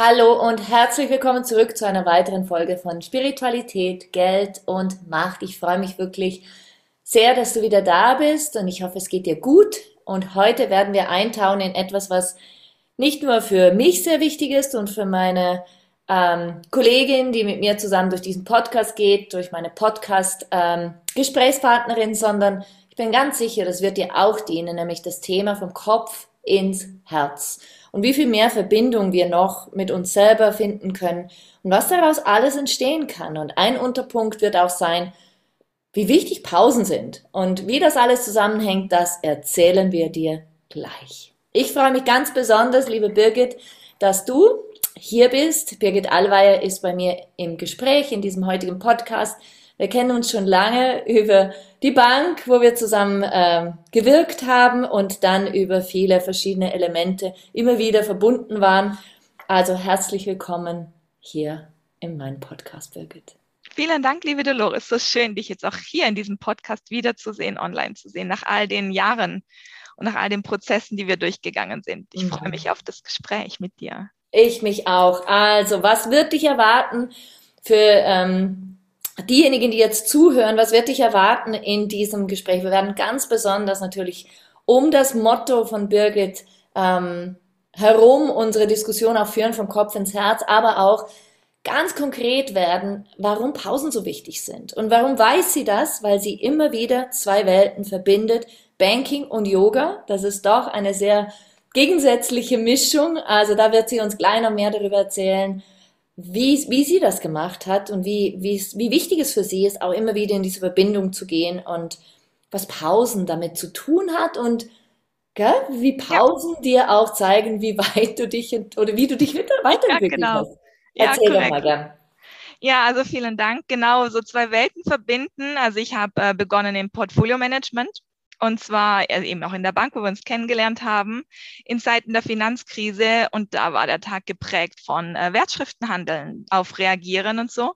Hallo und herzlich willkommen zurück zu einer weiteren Folge von Spiritualität, Geld und Macht. Ich freue mich wirklich sehr, dass du wieder da bist und ich hoffe, es geht dir gut. Und heute werden wir eintauchen in etwas, was nicht nur für mich sehr wichtig ist und für meine ähm, Kollegin, die mit mir zusammen durch diesen Podcast geht, durch meine Podcast-Gesprächspartnerin, ähm, sondern ich bin ganz sicher, das wird dir auch dienen, nämlich das Thema vom Kopf ins Herz und wie viel mehr Verbindung wir noch mit uns selber finden können und was daraus alles entstehen kann. Und ein Unterpunkt wird auch sein, wie wichtig Pausen sind und wie das alles zusammenhängt, das erzählen wir dir gleich. Ich freue mich ganz besonders, liebe Birgit, dass du hier bist. Birgit Allweier ist bei mir im Gespräch in diesem heutigen Podcast. Wir kennen uns schon lange über die Bank, wo wir zusammen äh, gewirkt haben und dann über viele verschiedene Elemente immer wieder verbunden waren. Also herzlich willkommen hier in meinem Podcast, Birgit. Vielen Dank, liebe Dolores. So schön, dich jetzt auch hier in diesem Podcast wiederzusehen, online zu sehen, nach all den Jahren und nach all den Prozessen, die wir durchgegangen sind. Ich mhm. freue mich auf das Gespräch mit dir. Ich mich auch. Also, was wird dich erwarten für ähm, diejenigen, die jetzt zuhören, was wird dich erwarten in diesem Gespräch? Wir werden ganz besonders natürlich um das Motto von Birgit ähm, herum unsere Diskussion auch führen, vom Kopf ins Herz, aber auch ganz konkret werden, warum Pausen so wichtig sind. Und warum weiß sie das? Weil sie immer wieder zwei Welten verbindet, Banking und Yoga. Das ist doch eine sehr gegensätzliche Mischung. Also da wird sie uns gleich noch mehr darüber erzählen, wie, wie sie das gemacht hat und wie, wie, wie wichtig es für sie ist, auch immer wieder in diese Verbindung zu gehen und was Pausen damit zu tun hat und gell, wie Pausen ja. dir auch zeigen, wie weit du dich oder wie du dich weiterentwickelt ja, genau. hast. Erzähl ja, doch mal gern. Ja, also vielen Dank. Genau, so zwei Welten verbinden. Also ich habe äh, begonnen im Portfolio Management und zwar äh, eben auch in der Bank, wo wir uns kennengelernt haben, in Zeiten der Finanzkrise. Und da war der Tag geprägt von äh, Wertschriftenhandeln auf Reagieren und so.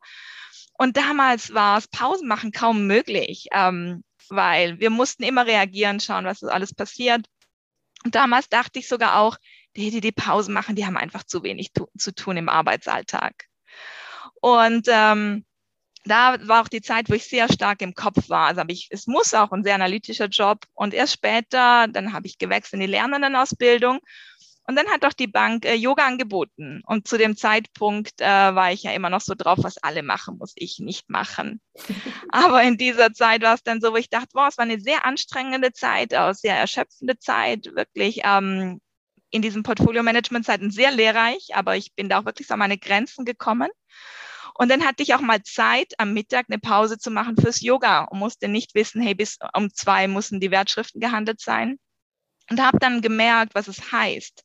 Und damals war es Pausen machen kaum möglich, ähm, weil wir mussten immer reagieren, schauen, was alles passiert. Und damals dachte ich sogar auch, die, die die Pausen machen, die haben einfach zu wenig tu zu tun im Arbeitsalltag. Und ähm, da war auch die Zeit, wo ich sehr stark im Kopf war. Also habe ich, es muss auch ein sehr analytischer Job. Und erst später, dann habe ich gewechselt in die Lernendenausbildung. Und dann hat auch die Bank äh, Yoga angeboten. Und zu dem Zeitpunkt äh, war ich ja immer noch so drauf, was alle machen, muss ich nicht machen. Aber in dieser Zeit war es dann so, wo ich dachte, boah, es war eine sehr anstrengende Zeit, auch sehr erschöpfende Zeit, wirklich ähm, in diesem Portfolio-Management-Zeiten sehr lehrreich, aber ich bin da auch wirklich so an meine Grenzen gekommen. Und dann hatte ich auch mal Zeit, am Mittag eine Pause zu machen fürs Yoga und musste nicht wissen, hey, bis um zwei müssen die Wertschriften gehandelt sein. Und habe dann gemerkt, was es heißt,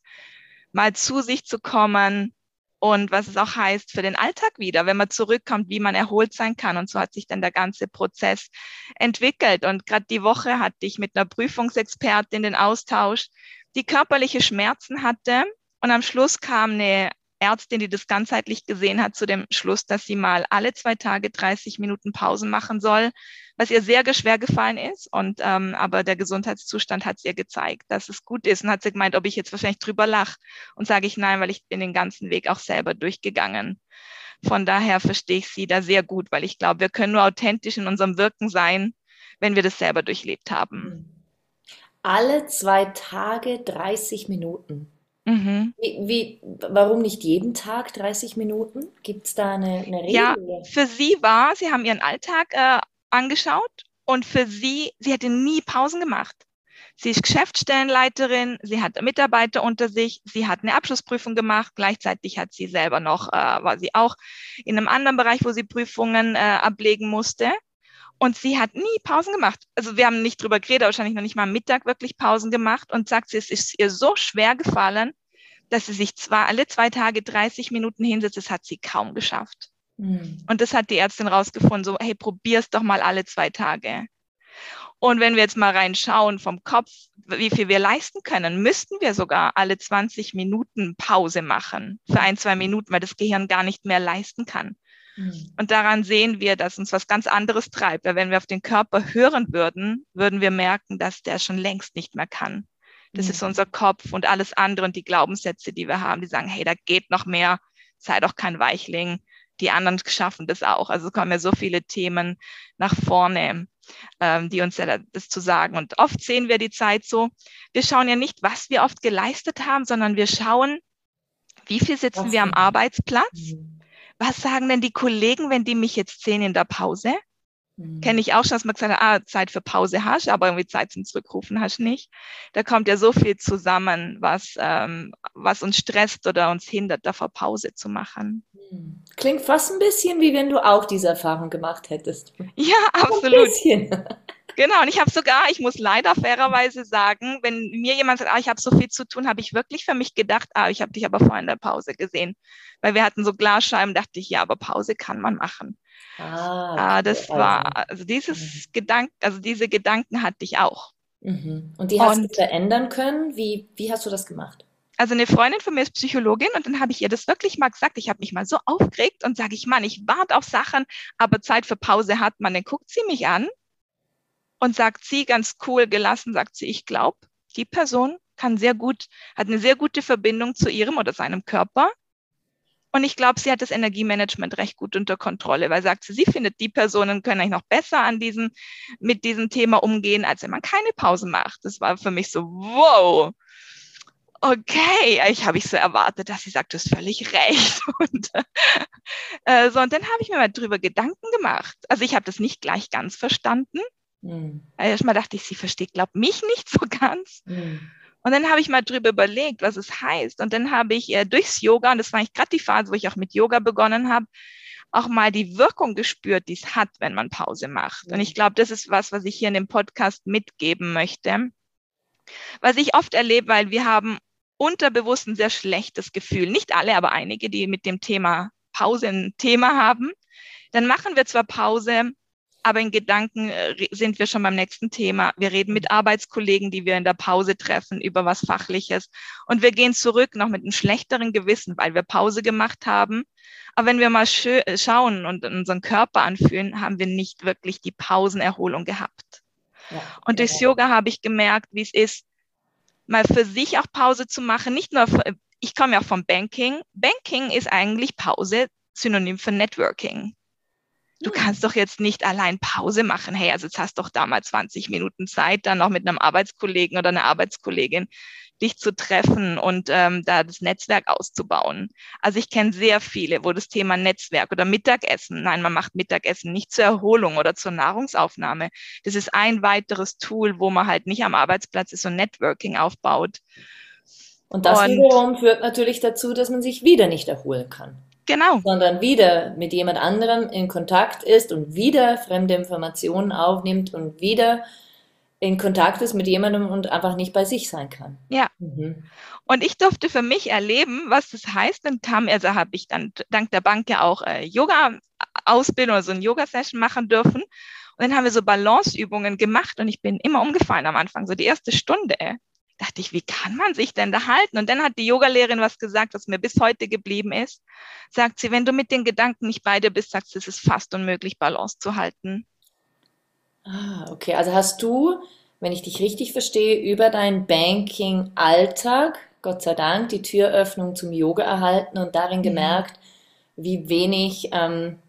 mal zu sich zu kommen und was es auch heißt für den Alltag wieder, wenn man zurückkommt, wie man erholt sein kann. Und so hat sich dann der ganze Prozess entwickelt. Und gerade die Woche hatte ich mit einer Prüfungsexpertin den Austausch, die körperliche Schmerzen hatte. Und am Schluss kam eine Ärztin, die das ganzheitlich gesehen hat, zu dem Schluss, dass sie mal alle zwei Tage 30 Minuten Pausen machen soll, was ihr sehr schwer gefallen ist. Und ähm, aber der Gesundheitszustand hat es ihr gezeigt, dass es gut ist. Und hat sie gemeint, ob ich jetzt wahrscheinlich drüber lache. Und sage ich nein, weil ich bin den ganzen Weg auch selber durchgegangen. Von daher verstehe ich sie da sehr gut, weil ich glaube, wir können nur authentisch in unserem Wirken sein, wenn wir das selber durchlebt haben. Alle zwei Tage 30 Minuten. Mhm. Wie, wie, warum nicht jeden Tag 30 Minuten? Gibt es da eine, eine Regel? Ja, für sie war, sie haben ihren Alltag äh, angeschaut und für sie, sie hätte nie Pausen gemacht. Sie ist Geschäftsstellenleiterin, sie hat Mitarbeiter unter sich, sie hat eine Abschlussprüfung gemacht, gleichzeitig hat sie selber noch, äh, war sie auch in einem anderen Bereich, wo sie Prüfungen äh, ablegen musste. Und sie hat nie Pausen gemacht. Also wir haben nicht drüber geredet, wahrscheinlich noch nicht mal am Mittag wirklich Pausen gemacht und sagt, sie, es ist ihr so schwer gefallen, dass sie sich zwar alle zwei Tage 30 Minuten hinsetzt, das hat sie kaum geschafft. Mhm. Und das hat die Ärztin rausgefunden, so, hey, probier's doch mal alle zwei Tage. Und wenn wir jetzt mal reinschauen vom Kopf, wie viel wir leisten können, müssten wir sogar alle 20 Minuten Pause machen für ein, zwei Minuten, weil das Gehirn gar nicht mehr leisten kann. Mhm. Und daran sehen wir, dass uns was ganz anderes treibt. Weil wenn wir auf den Körper hören würden, würden wir merken, dass der schon längst nicht mehr kann. Das mhm. ist unser Kopf und alles andere und die Glaubenssätze, die wir haben, die sagen, hey, da geht noch mehr, sei doch kein Weichling. Die anderen schaffen das auch. Also kommen ja so viele Themen nach vorne, ähm, die uns ja das zu sagen. Und oft sehen wir die Zeit so, wir schauen ja nicht, was wir oft geleistet haben, sondern wir schauen, wie viel sitzen wir am Arbeitsplatz? Was sagen denn die Kollegen, wenn die mich jetzt sehen in der Pause? Mhm. Kenne ich auch schon, dass man gesagt hat, ah, Zeit für Pause hast, aber irgendwie Zeit zum Zurückrufen hast nicht. Da kommt ja so viel zusammen, was, ähm, was uns stresst oder uns hindert, davor Pause zu machen. Mhm. Klingt fast ein bisschen wie wenn du auch diese Erfahrung gemacht hättest. Ja, absolut. Ein bisschen. Genau, und ich habe sogar, ich muss leider fairerweise sagen, wenn mir jemand sagt, ah, ich habe so viel zu tun, habe ich wirklich für mich gedacht, ah, ich habe dich aber vorhin in der Pause gesehen. Weil wir hatten so Glasscheiben, dachte ich, ja, aber Pause kann man machen. Ah, okay. ah das also. war, also dieses mhm. Gedanken, also diese Gedanken hatte ich auch. Mhm. Und die hast und, du verändern können? Wie, wie hast du das gemacht? Also eine Freundin von mir ist Psychologin und dann habe ich ihr das wirklich mal gesagt. Ich habe mich mal so aufgeregt und sage ich, Mann, ich warte auf Sachen, aber Zeit für Pause hat man. Dann guckt sie mich an und sagt sie ganz cool gelassen, sagt sie, ich glaube, die Person kann sehr gut, hat eine sehr gute Verbindung zu ihrem oder seinem Körper. Und ich glaube, sie hat das Energiemanagement recht gut unter Kontrolle, weil sagt sie, sie findet, die Personen können eigentlich noch besser an diesem, mit diesem Thema umgehen, als wenn man keine Pause macht. Das war für mich so, wow. Okay, ich habe ich so erwartet, dass sie sagt, du hast völlig recht. Und, äh, so, und dann habe ich mir mal drüber Gedanken gemacht. Also ich habe das nicht gleich ganz verstanden, Mhm. Erstmal dachte ich, sie versteht, glaubt mich nicht so ganz. Mhm. Und dann habe ich mal drüber überlegt, was es heißt. Und dann habe ich äh, durchs Yoga, und das war eigentlich gerade die Phase, wo ich auch mit Yoga begonnen habe, auch mal die Wirkung gespürt, die es hat, wenn man Pause macht. Mhm. Und ich glaube, das ist was, was ich hier in dem Podcast mitgeben möchte. Was ich oft erlebe, weil wir haben unterbewusst ein sehr schlechtes Gefühl. Nicht alle, aber einige, die mit dem Thema Pause ein Thema haben. Dann machen wir zwar Pause, aber in Gedanken äh, sind wir schon beim nächsten Thema. Wir reden mit Arbeitskollegen, die wir in der Pause treffen, über was Fachliches. Und wir gehen zurück noch mit einem schlechteren Gewissen, weil wir Pause gemacht haben. Aber wenn wir mal schauen und unseren Körper anfühlen, haben wir nicht wirklich die Pausenerholung gehabt. Ja, und durchs ja. Yoga habe ich gemerkt, wie es ist, mal für sich auch Pause zu machen. Nicht nur, für, ich komme ja vom Banking. Banking ist eigentlich Pause, Synonym für Networking. Du kannst doch jetzt nicht allein Pause machen. Hey, also jetzt hast doch da mal 20 Minuten Zeit, dann noch mit einem Arbeitskollegen oder einer Arbeitskollegin dich zu treffen und ähm, da das Netzwerk auszubauen. Also ich kenne sehr viele, wo das Thema Netzwerk oder Mittagessen, nein, man macht Mittagessen nicht zur Erholung oder zur Nahrungsaufnahme. Das ist ein weiteres Tool, wo man halt nicht am Arbeitsplatz ist und Networking aufbaut. Und das und, wiederum führt natürlich dazu, dass man sich wieder nicht erholen kann. Genau. Sondern wieder mit jemand anderem in Kontakt ist und wieder fremde Informationen aufnimmt und wieder in Kontakt ist mit jemandem und einfach nicht bei sich sein kann. Ja. Mhm. Und ich durfte für mich erleben, was das heißt. Dann kam, also habe ich dann dank der Bank ja auch äh, Yoga-Ausbildung oder so ein Yoga-Session machen dürfen. Und dann haben wir so Balanceübungen gemacht und ich bin immer umgefallen am Anfang, so die erste Stunde dachte ich, wie kann man sich denn da halten? Und dann hat die Yogalehrerin was gesagt, was mir bis heute geblieben ist. Sagt sie, wenn du mit den Gedanken nicht bei dir bist, sagst du, es ist fast unmöglich, Balance zu halten. Ah, okay. Also hast du, wenn ich dich richtig verstehe, über deinen Banking-Alltag, Gott sei Dank, die Türöffnung zum Yoga erhalten und darin mhm. gemerkt, wie wenig ähm,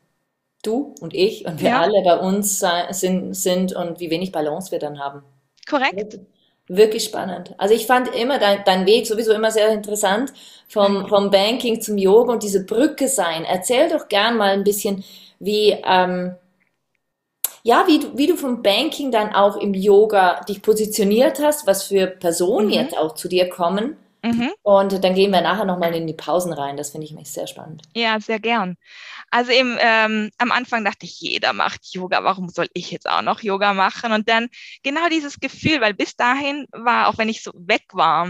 du und ich und wir ja. alle bei uns sind, sind und wie wenig Balance wir dann haben. Korrekt. Wirklich spannend. Also ich fand immer dein, dein Weg sowieso immer sehr interessant vom, vom Banking zum Yoga und diese Brücke sein. Erzähl doch gern mal ein bisschen, wie, ähm, ja, wie du, wie du vom Banking dann auch im Yoga dich positioniert hast, was für Personen mhm. jetzt auch zu dir kommen Mhm. Und dann gehen wir nachher nochmal in die Pausen rein. Das finde ich mich sehr spannend. Ja, sehr gern. Also eben, ähm, am Anfang dachte ich, jeder macht Yoga. Warum soll ich jetzt auch noch Yoga machen? Und dann genau dieses Gefühl, weil bis dahin war, auch wenn ich so weg war,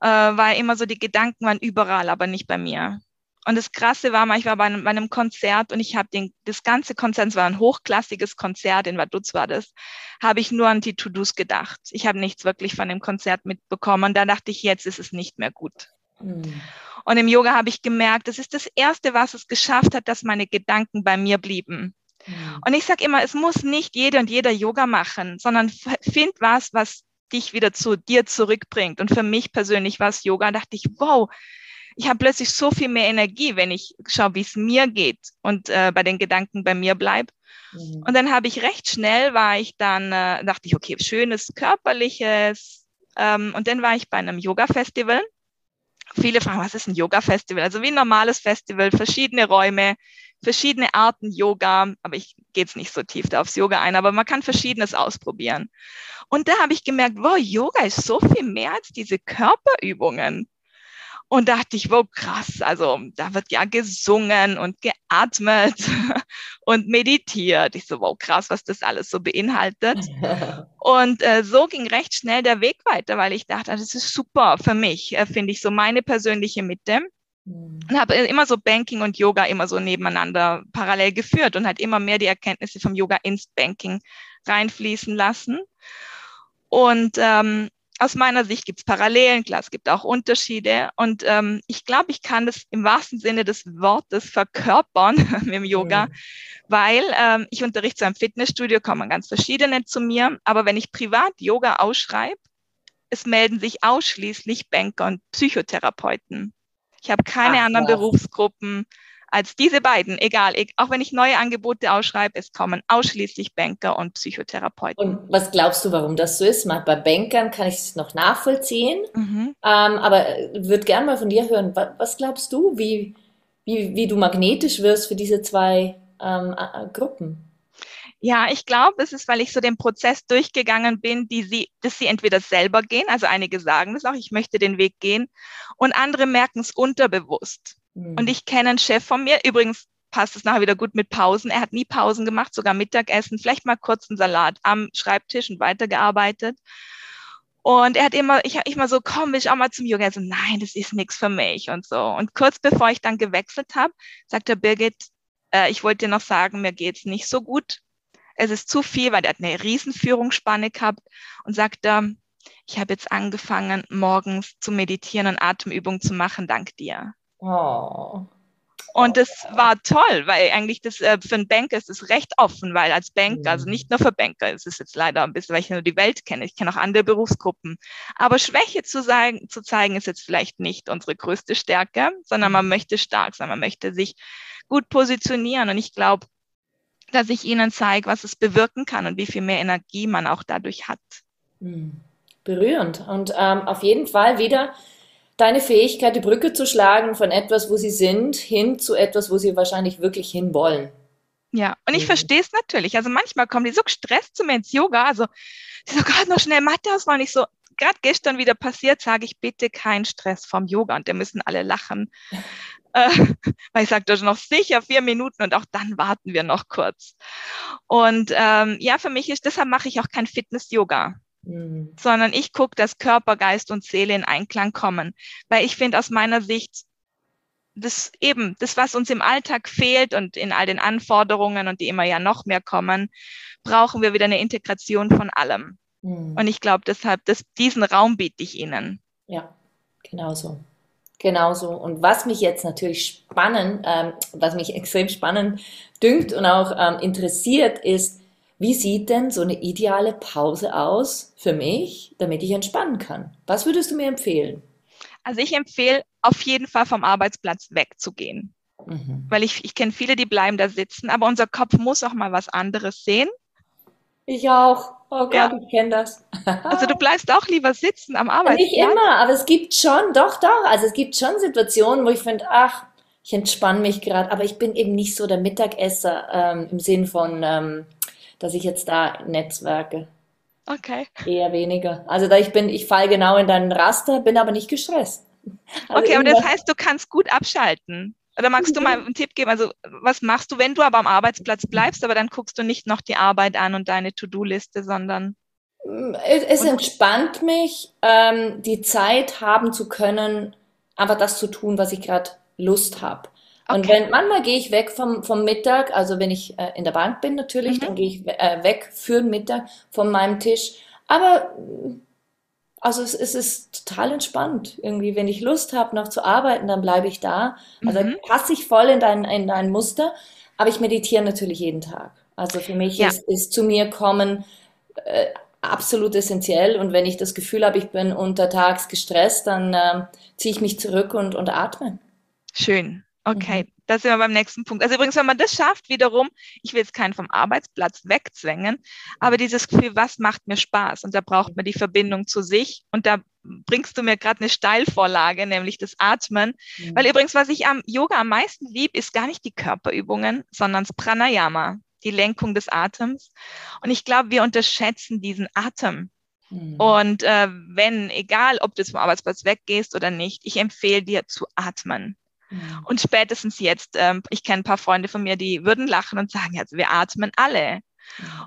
äh, war immer so, die Gedanken waren überall, aber nicht bei mir. Und das Krasse war mal, ich war bei einem, bei einem Konzert und ich habe den, das ganze Konzert, es war ein hochklassiges Konzert, in Vaduz war das, habe ich nur an die To-Dos gedacht. Ich habe nichts wirklich von dem Konzert mitbekommen. Und da dachte ich, jetzt ist es nicht mehr gut. Mhm. Und im Yoga habe ich gemerkt, das ist das Erste, was es geschafft hat, dass meine Gedanken bei mir blieben. Mhm. Und ich sage immer, es muss nicht jede und jeder Yoga machen, sondern find was, was dich wieder zu dir zurückbringt. Und für mich persönlich war es Yoga. Da dachte ich, wow, ich habe plötzlich so viel mehr Energie, wenn ich schaue, wie es mir geht und äh, bei den Gedanken bei mir bleibe. Mhm. Und dann habe ich recht schnell, war ich dann, äh, dachte ich, okay, schönes körperliches. Ähm, und dann war ich bei einem Yoga-Festival. Viele fragen, was ist ein Yoga-Festival? Also wie ein normales Festival, verschiedene Räume, verschiedene Arten Yoga, aber ich gehe jetzt nicht so tief da aufs Yoga ein, aber man kann verschiedenes ausprobieren. Und da habe ich gemerkt, wow, Yoga ist so viel mehr als diese Körperübungen. Und dachte ich, wow, krass, also da wird ja gesungen und geatmet und meditiert. Ich so, wow, krass, was das alles so beinhaltet. und äh, so ging recht schnell der Weg weiter, weil ich dachte, das ist super für mich, äh, finde ich so meine persönliche Mitte. Mhm. Und habe immer so Banking und Yoga immer so nebeneinander parallel geführt und halt immer mehr die Erkenntnisse vom Yoga ins Banking reinfließen lassen. Und ähm, aus meiner Sicht gibt es Parallelen, klar, es gibt auch Unterschiede. Und ähm, ich glaube, ich kann das im wahrsten Sinne des Wortes verkörpern mit dem Yoga, mhm. weil ähm, ich unterrichte zu einem Fitnessstudio, kommen ganz verschiedene zu mir. Aber wenn ich privat Yoga ausschreibe, es melden sich ausschließlich Banker und Psychotherapeuten. Ich habe keine Ach, anderen ja. Berufsgruppen als diese beiden, egal, auch wenn ich neue Angebote ausschreibe, es kommen ausschließlich Banker und Psychotherapeuten. Und was glaubst du, warum das so ist? Bei Bankern kann ich es noch nachvollziehen, mhm. ähm, aber würde gerne mal von dir hören, was, was glaubst du, wie, wie, wie du magnetisch wirst für diese zwei ähm, Gruppen? Ja, ich glaube, es ist, weil ich so den Prozess durchgegangen bin, die sie, dass sie entweder selber gehen, also einige sagen das auch, ich möchte den Weg gehen, und andere merken es unterbewusst. Mhm. Und ich kenne einen Chef von mir, übrigens passt es nachher wieder gut mit Pausen. Er hat nie Pausen gemacht, sogar Mittagessen, vielleicht mal kurz einen Salat am Schreibtisch und weitergearbeitet. Und er hat immer, ich, ich mal so, komm, will ich auch mal zum Yoga? Er so, nein, das ist nichts für mich und so. Und kurz bevor ich dann gewechselt habe, sagte Birgit, äh, ich wollte dir noch sagen, mir geht's nicht so gut. Es ist zu viel, weil er hat eine Riesenführungsspanne gehabt und sagte, ich habe jetzt angefangen, morgens zu meditieren und Atemübungen zu machen, dank dir. Oh. Und das war toll, weil eigentlich das äh, für einen Banker ist es recht offen, weil als Banker, also mhm. nicht nur für Banker, es ist jetzt leider ein bisschen, weil ich nur die Welt kenne, ich kenne auch andere Berufsgruppen. Aber Schwäche zu, sagen, zu zeigen, ist jetzt vielleicht nicht unsere größte Stärke, sondern man mhm. möchte stark sein, man möchte sich gut positionieren. Und ich glaube, dass ich ihnen zeige, was es bewirken kann und wie viel mehr Energie man auch dadurch hat. Mhm. Berührend. Und ähm, auf jeden Fall wieder deine Fähigkeit, die Brücke zu schlagen von etwas, wo sie sind, hin zu etwas, wo sie wahrscheinlich wirklich hinwollen. Ja, und ich mhm. verstehe es natürlich. Also manchmal kommen die so gestresst zu mir ins Yoga. Also, sie so gerade noch schnell Mathe ausmachen. Ich so, gerade gestern wieder passiert, sage ich bitte keinen Stress vom Yoga und da müssen alle lachen. äh, weil ich sage, das ist noch sicher vier Minuten und auch dann warten wir noch kurz. Und ähm, ja, für mich ist, deshalb mache ich auch kein Fitness-Yoga. Mhm. Sondern ich gucke, dass Körper, Geist und Seele in Einklang kommen. Weil ich finde aus meiner Sicht, das eben, das, was uns im Alltag fehlt und in all den Anforderungen und die immer ja noch mehr kommen, brauchen wir wieder eine Integration von allem. Mhm. Und ich glaube deshalb, dass diesen Raum biete ich Ihnen. Ja, genau so. Genauso. Und was mich jetzt natürlich spannend, ähm, was mich extrem spannend dünkt und auch ähm, interessiert, ist, wie sieht denn so eine ideale Pause aus für mich, damit ich entspannen kann? Was würdest du mir empfehlen? Also ich empfehle auf jeden Fall vom Arbeitsplatz wegzugehen. Mhm. Weil ich, ich kenne viele, die bleiben da sitzen, aber unser Kopf muss auch mal was anderes sehen. Ich auch. Oh Gott, ja. ich kenne das. also du bleibst auch lieber sitzen am Arbeitsplatz? Nicht immer, aber es gibt schon, doch, doch. Also es gibt schon Situationen, wo ich finde, ach, ich entspanne mich gerade, aber ich bin eben nicht so der Mittagesser ähm, im Sinn von, ähm, dass ich jetzt da netzwerke. Okay. Eher weniger. Also da ich bin, ich falle genau in deinen Raster, bin aber nicht gestresst. Also okay, aber das heißt, du kannst gut abschalten. Oder magst du mal einen Tipp geben? Also, was machst du, wenn du aber am Arbeitsplatz bleibst, aber dann guckst du nicht noch die Arbeit an und deine To-Do-Liste, sondern. Es, es entspannt mich, ähm, die Zeit haben zu können, einfach das zu tun, was ich gerade Lust habe. Okay. Und wenn manchmal gehe ich weg vom, vom Mittag, also wenn ich äh, in der Bank bin natürlich, mhm. dann gehe ich äh, weg für den Mittag von meinem Tisch. Aber also es, es, ist total entspannt. Irgendwie, wenn ich Lust habe, noch zu arbeiten, dann bleibe ich da. Also mhm. passe ich voll in dein, in dein Muster. Aber ich meditiere natürlich jeden Tag. Also für mich ja. ist, ist zu mir kommen äh, absolut essentiell. Und wenn ich das Gefühl habe, ich bin untertags gestresst, dann äh, ziehe ich mich zurück und, und atme. Schön. Okay, mhm. da sind wir beim nächsten Punkt. Also übrigens, wenn man das schafft, wiederum, ich will jetzt keinen vom Arbeitsplatz wegzwängen, aber dieses Gefühl, was macht mir Spaß? Und da braucht man die Verbindung zu sich. Und da bringst du mir gerade eine Steilvorlage, nämlich das Atmen. Mhm. Weil übrigens, was ich am Yoga am meisten lieb, ist gar nicht die Körperübungen, sondern das Pranayama, die Lenkung des Atems. Und ich glaube, wir unterschätzen diesen Atem. Mhm. Und äh, wenn, egal ob du vom Arbeitsplatz weggehst oder nicht, ich empfehle dir zu atmen. Mhm. Und spätestens jetzt, ähm, ich kenne ein paar Freunde von mir, die würden lachen und sagen, also wir atmen alle.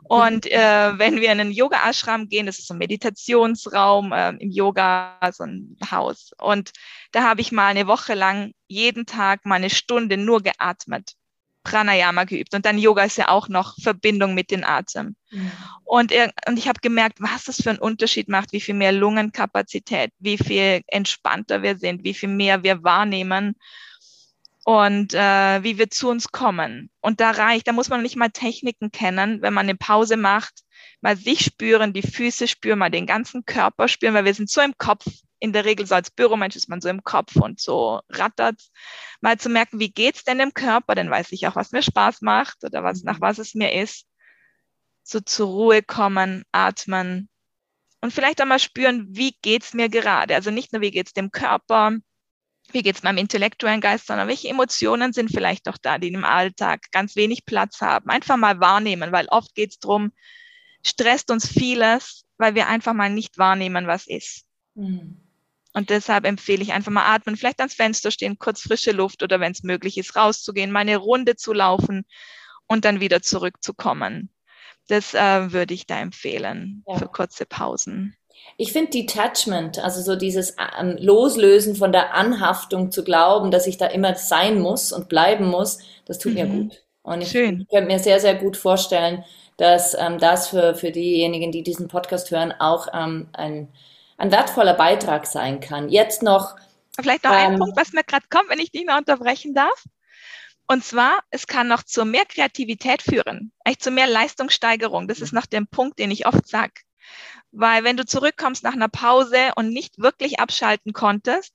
Und äh, wenn wir in einen Yoga-Ashram gehen, das ist so ein Meditationsraum äh, im Yoga, so ein Haus. Und da habe ich mal eine Woche lang jeden Tag mal eine Stunde nur geatmet, Pranayama geübt. Und dann Yoga ist ja auch noch Verbindung mit dem Atem. Mhm. Und, und ich habe gemerkt, was das für einen Unterschied macht, wie viel mehr Lungenkapazität, wie viel entspannter wir sind, wie viel mehr wir wahrnehmen und äh, wie wir zu uns kommen. Und da reicht, da muss man nicht mal Techniken kennen, wenn man eine Pause macht, mal sich spüren, die Füße spüren, mal den ganzen Körper spüren, weil wir sind so im Kopf. In der Regel so als Büromensch ist man so im Kopf und so rattert. Mal zu merken, wie geht's denn im Körper? Dann weiß ich auch, was mir Spaß macht oder was, nach was es mir ist. So zur Ruhe kommen, atmen und vielleicht einmal spüren, wie geht's mir gerade? Also nicht nur, wie geht's dem Körper, wie geht es meinem intellektuellen Geist, sondern welche Emotionen sind vielleicht doch da, die im Alltag ganz wenig Platz haben. Einfach mal wahrnehmen, weil oft geht es darum, stresst uns vieles, weil wir einfach mal nicht wahrnehmen, was ist. Mhm. Und deshalb empfehle ich einfach mal atmen, vielleicht ans Fenster stehen, kurz frische Luft oder wenn es möglich ist, rauszugehen, mal eine Runde zu laufen und dann wieder zurückzukommen. Das äh, würde ich da empfehlen ja. für kurze Pausen. Ich finde Detachment, also so dieses ähm, Loslösen von der Anhaftung zu glauben, dass ich da immer sein muss und bleiben muss, das tut mhm. mir gut. Und ich, ich könnte mir sehr, sehr gut vorstellen, dass ähm, das für, für diejenigen, die diesen Podcast hören, auch ähm, ein, ein wertvoller Beitrag sein kann. Jetzt noch. Vielleicht noch ein ähm, Punkt, was mir gerade kommt, wenn ich dich noch unterbrechen darf. Und zwar, es kann noch zu mehr Kreativität führen, eigentlich zu mehr Leistungssteigerung. Das ist noch der Punkt, den ich oft sage. Weil wenn du zurückkommst nach einer Pause und nicht wirklich abschalten konntest,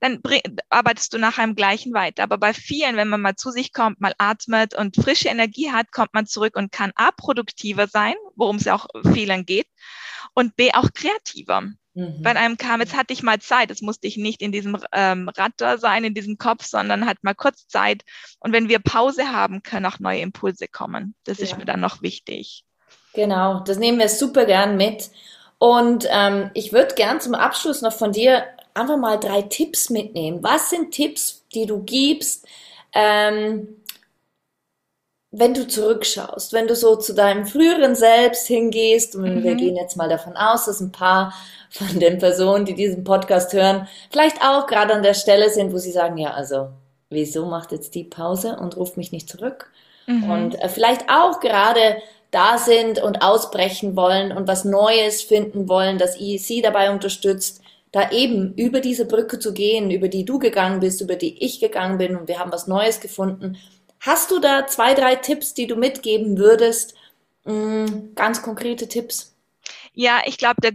dann arbeitest du nachher im Gleichen weiter. Aber bei vielen, wenn man mal zu sich kommt, mal atmet und frische Energie hat, kommt man zurück und kann A, produktiver sein, worum es ja auch vielen geht, und B, auch kreativer. Mhm. Bei einem kam, jetzt hatte ich mal Zeit, es musste ich nicht in diesem ähm, Ratter sein, in diesem Kopf, sondern hat mal kurz Zeit. Und wenn wir Pause haben, können auch neue Impulse kommen. Das ja. ist mir dann noch wichtig. Genau, das nehmen wir super gern mit. Und ähm, ich würde gern zum Abschluss noch von dir einfach mal drei Tipps mitnehmen. Was sind Tipps, die du gibst, ähm, wenn du zurückschaust, wenn du so zu deinem früheren Selbst hingehst und mhm. wir gehen jetzt mal davon aus, dass ein paar von den Personen, die diesen Podcast hören, vielleicht auch gerade an der Stelle sind, wo sie sagen, ja, also wieso macht jetzt die Pause und ruft mich nicht zurück? Mhm. Und äh, vielleicht auch gerade da sind und ausbrechen wollen und was Neues finden wollen, dass sie dabei unterstützt, da eben über diese Brücke zu gehen, über die du gegangen bist, über die ich gegangen bin und wir haben was Neues gefunden. Hast du da zwei, drei Tipps, die du mitgeben würdest? Mm, ganz konkrete Tipps. Ja, ich glaube, der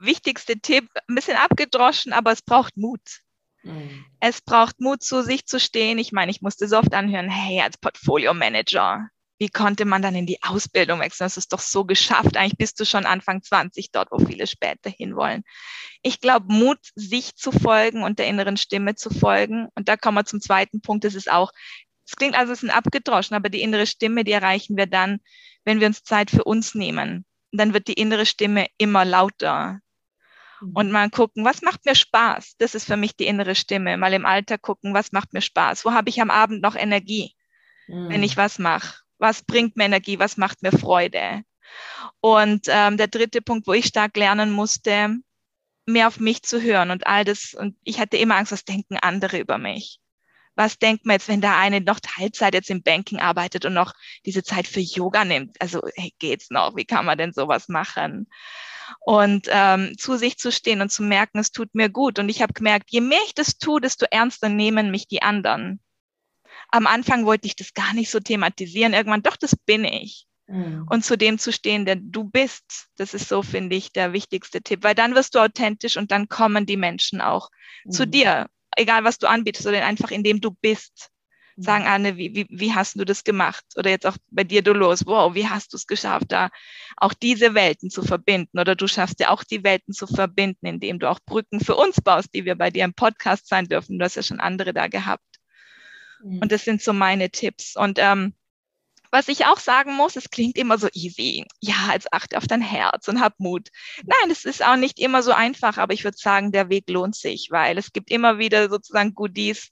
wichtigste Tipp, ein bisschen abgedroschen, aber es braucht Mut. Mhm. Es braucht Mut, zu sich zu stehen. Ich meine, ich musste so oft anhören, hey, als Portfolio Manager, wie konnte man dann in die Ausbildung wechseln? Das ist doch so geschafft. Eigentlich bist du schon Anfang 20 dort, wo viele später hinwollen. Ich glaube, Mut, sich zu folgen und der inneren Stimme zu folgen. Und da kommen wir zum zweiten Punkt. Das ist auch, es klingt also, es ist ein abgedroschen, aber die innere Stimme, die erreichen wir dann, wenn wir uns Zeit für uns nehmen. Und dann wird die innere Stimme immer lauter. Mhm. Und mal gucken, was macht mir Spaß? Das ist für mich die innere Stimme. Mal im Alter gucken, was macht mir Spaß? Wo habe ich am Abend noch Energie, mhm. wenn ich was mache? Was bringt mir Energie? Was macht mir Freude? Und ähm, der dritte Punkt, wo ich stark lernen musste, mehr auf mich zu hören und all das. Und ich hatte immer Angst, was denken andere über mich? Was denkt man jetzt, wenn da eine noch Teilzeit jetzt im Banking arbeitet und noch diese Zeit für Yoga nimmt? Also hey, geht's noch? Wie kann man denn sowas machen? und ähm, zu sich zu stehen und zu merken, es tut mir gut. Und ich habe gemerkt, je mehr ich das tue, desto ernster nehmen mich die anderen. Am Anfang wollte ich das gar nicht so thematisieren. Irgendwann, doch, das bin ich. Mhm. Und zu dem zu stehen, der du bist, das ist so, finde ich, der wichtigste Tipp, weil dann wirst du authentisch und dann kommen die Menschen auch mhm. zu dir, egal was du anbietest, oder einfach indem du bist sagen, Anne, wie, wie, wie hast du das gemacht? Oder jetzt auch bei dir, Dolores, wow, wie hast du es geschafft, da auch diese Welten zu verbinden? Oder du schaffst ja auch die Welten zu verbinden, indem du auch Brücken für uns baust, die wir bei dir im Podcast sein dürfen. Du hast ja schon andere da gehabt. Und das sind so meine Tipps. Und ähm, was ich auch sagen muss, es klingt immer so easy. Ja, jetzt achte auf dein Herz und hab Mut. Nein, es ist auch nicht immer so einfach, aber ich würde sagen, der Weg lohnt sich, weil es gibt immer wieder sozusagen Goodies,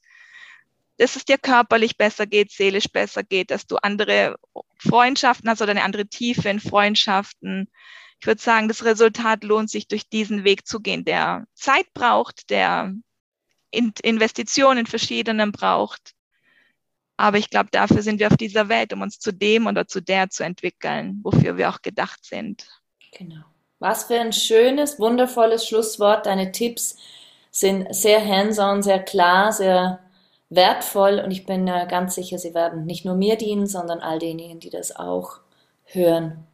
dass es dir körperlich besser geht, seelisch besser geht, dass du andere Freundschaften hast oder eine andere Tiefe in Freundschaften. Ich würde sagen, das Resultat lohnt sich, durch diesen Weg zu gehen, der Zeit braucht, der Investitionen in verschiedenen braucht. Aber ich glaube, dafür sind wir auf dieser Welt, um uns zu dem oder zu der zu entwickeln, wofür wir auch gedacht sind. Genau. Was für ein schönes, wundervolles Schlusswort. Deine Tipps sind sehr hands-on, sehr klar, sehr wertvoll und ich bin äh, ganz sicher, sie werden nicht nur mir dienen, sondern all denjenigen, die das auch hören.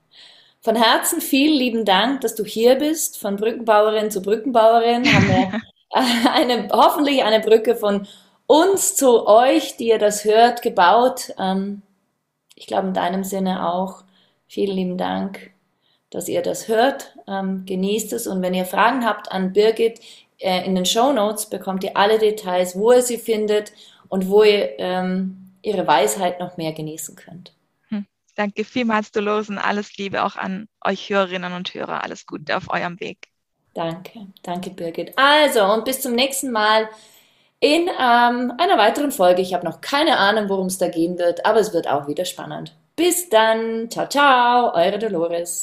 Von Herzen vielen lieben Dank, dass du hier bist. Von Brückenbauerin zu Brückenbauerin haben wir eine, hoffentlich eine Brücke von uns zu euch, die ihr das hört, gebaut. Ähm, ich glaube in deinem Sinne auch. Vielen lieben Dank, dass ihr das hört. Ähm, genießt es und wenn ihr Fragen habt an Birgit, äh, in den Show Notes bekommt ihr alle Details, wo ihr sie findet und wo ihr ähm, ihre Weisheit noch mehr genießen könnt. Hm. Danke vielmals, Dolores, und alles Liebe auch an euch Hörerinnen und Hörer. Alles Gute auf eurem Weg. Danke, danke Birgit. Also, und bis zum nächsten Mal in ähm, einer weiteren Folge. Ich habe noch keine Ahnung, worum es da gehen wird, aber es wird auch wieder spannend. Bis dann. Ciao, ciao, eure Dolores.